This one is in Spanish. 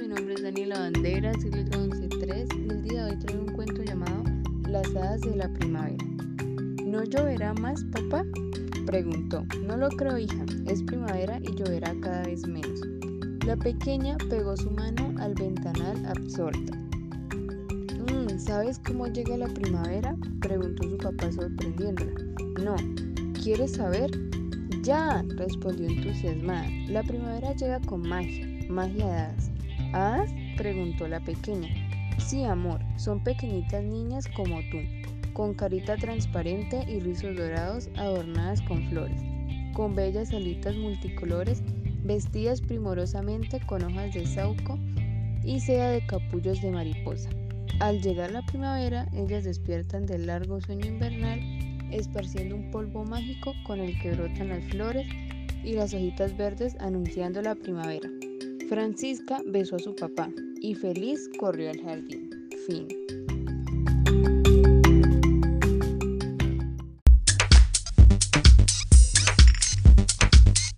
mi nombre es Daniela Banderas, siglo 11.3 y el día de hoy traigo un cuento llamado Las hadas de la primavera. ¿No lloverá más, papá? Preguntó. No lo creo, hija, es primavera y lloverá cada vez menos. La pequeña pegó su mano al ventanal absorta. Mmm, ¿Sabes cómo llega la primavera? preguntó su papá sorprendiéndola. No, ¿quieres saber? Ya, respondió entusiasmada. La primavera llega con magia, magia de hadas. ¿Hadas? preguntó la pequeña. Sí, amor, son pequeñitas niñas como tú con carita transparente y rizos dorados adornadas con flores, con bellas alitas multicolores, vestidas primorosamente con hojas de sauco y seda de capullos de mariposa. Al llegar la primavera, ellas despiertan del largo sueño invernal, esparciendo un polvo mágico con el que brotan las flores y las hojitas verdes anunciando la primavera. Francisca besó a su papá y feliz corrió al jardín. Fin.